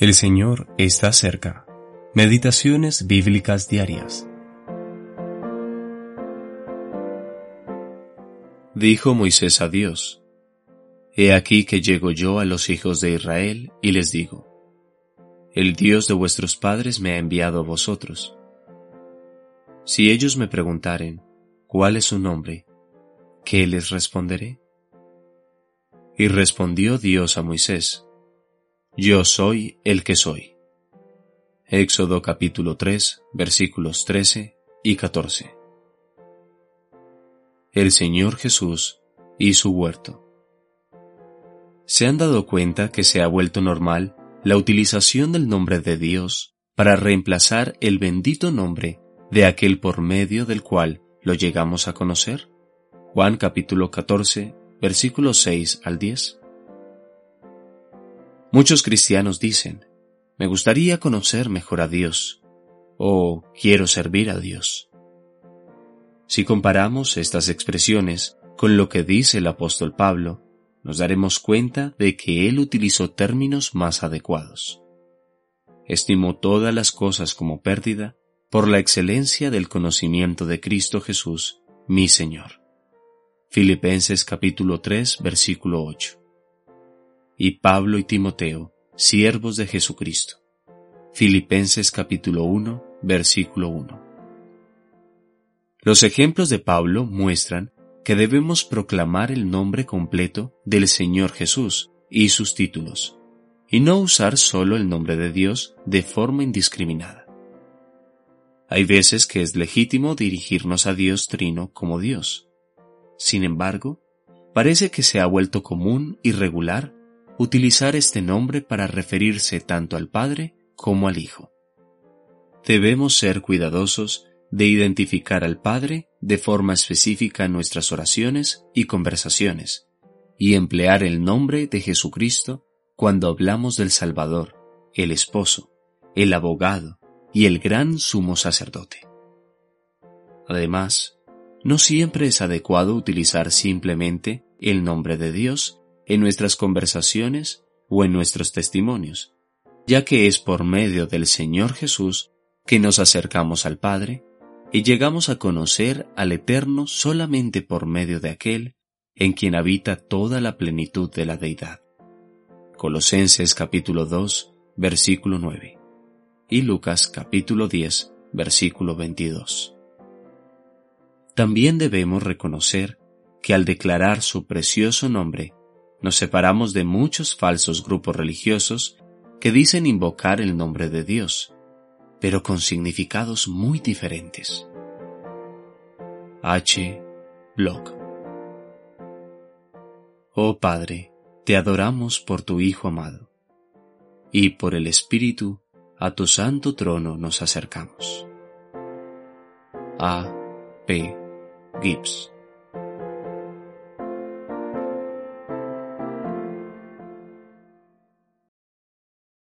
El Señor está cerca. Meditaciones bíblicas diarias. Dijo Moisés a Dios, He aquí que llego yo a los hijos de Israel y les digo, El Dios de vuestros padres me ha enviado a vosotros. Si ellos me preguntaren, ¿cuál es su nombre? ¿Qué les responderé? Y respondió Dios a Moisés, yo soy el que soy. Éxodo capítulo 3 versículos 13 y 14. El Señor Jesús y su huerto. ¿Se han dado cuenta que se ha vuelto normal la utilización del nombre de Dios para reemplazar el bendito nombre de aquel por medio del cual lo llegamos a conocer? Juan capítulo 14 versículos 6 al 10. Muchos cristianos dicen, me gustaría conocer mejor a Dios o quiero servir a Dios. Si comparamos estas expresiones con lo que dice el apóstol Pablo, nos daremos cuenta de que él utilizó términos más adecuados. Estimó todas las cosas como pérdida por la excelencia del conocimiento de Cristo Jesús, mi Señor. Filipenses capítulo 3 versículo 8 y Pablo y Timoteo, siervos de Jesucristo. Filipenses capítulo 1, versículo 1. Los ejemplos de Pablo muestran que debemos proclamar el nombre completo del Señor Jesús y sus títulos, y no usar solo el nombre de Dios de forma indiscriminada. Hay veces que es legítimo dirigirnos a Dios Trino como Dios. Sin embargo, parece que se ha vuelto común y regular utilizar este nombre para referirse tanto al Padre como al Hijo. Debemos ser cuidadosos de identificar al Padre de forma específica en nuestras oraciones y conversaciones, y emplear el nombre de Jesucristo cuando hablamos del Salvador, el Esposo, el Abogado y el gran Sumo Sacerdote. Además, no siempre es adecuado utilizar simplemente el nombre de Dios en nuestras conversaciones o en nuestros testimonios, ya que es por medio del Señor Jesús que nos acercamos al Padre y llegamos a conocer al Eterno solamente por medio de aquel en quien habita toda la plenitud de la deidad. Colosenses capítulo 2, versículo 9 y Lucas capítulo 10, versículo 22. También debemos reconocer que al declarar su precioso nombre, nos separamos de muchos falsos grupos religiosos que dicen invocar el nombre de Dios, pero con significados muy diferentes. H. Block Oh Padre, te adoramos por tu Hijo amado, y por el Espíritu a tu santo trono nos acercamos. A. P. Gibbs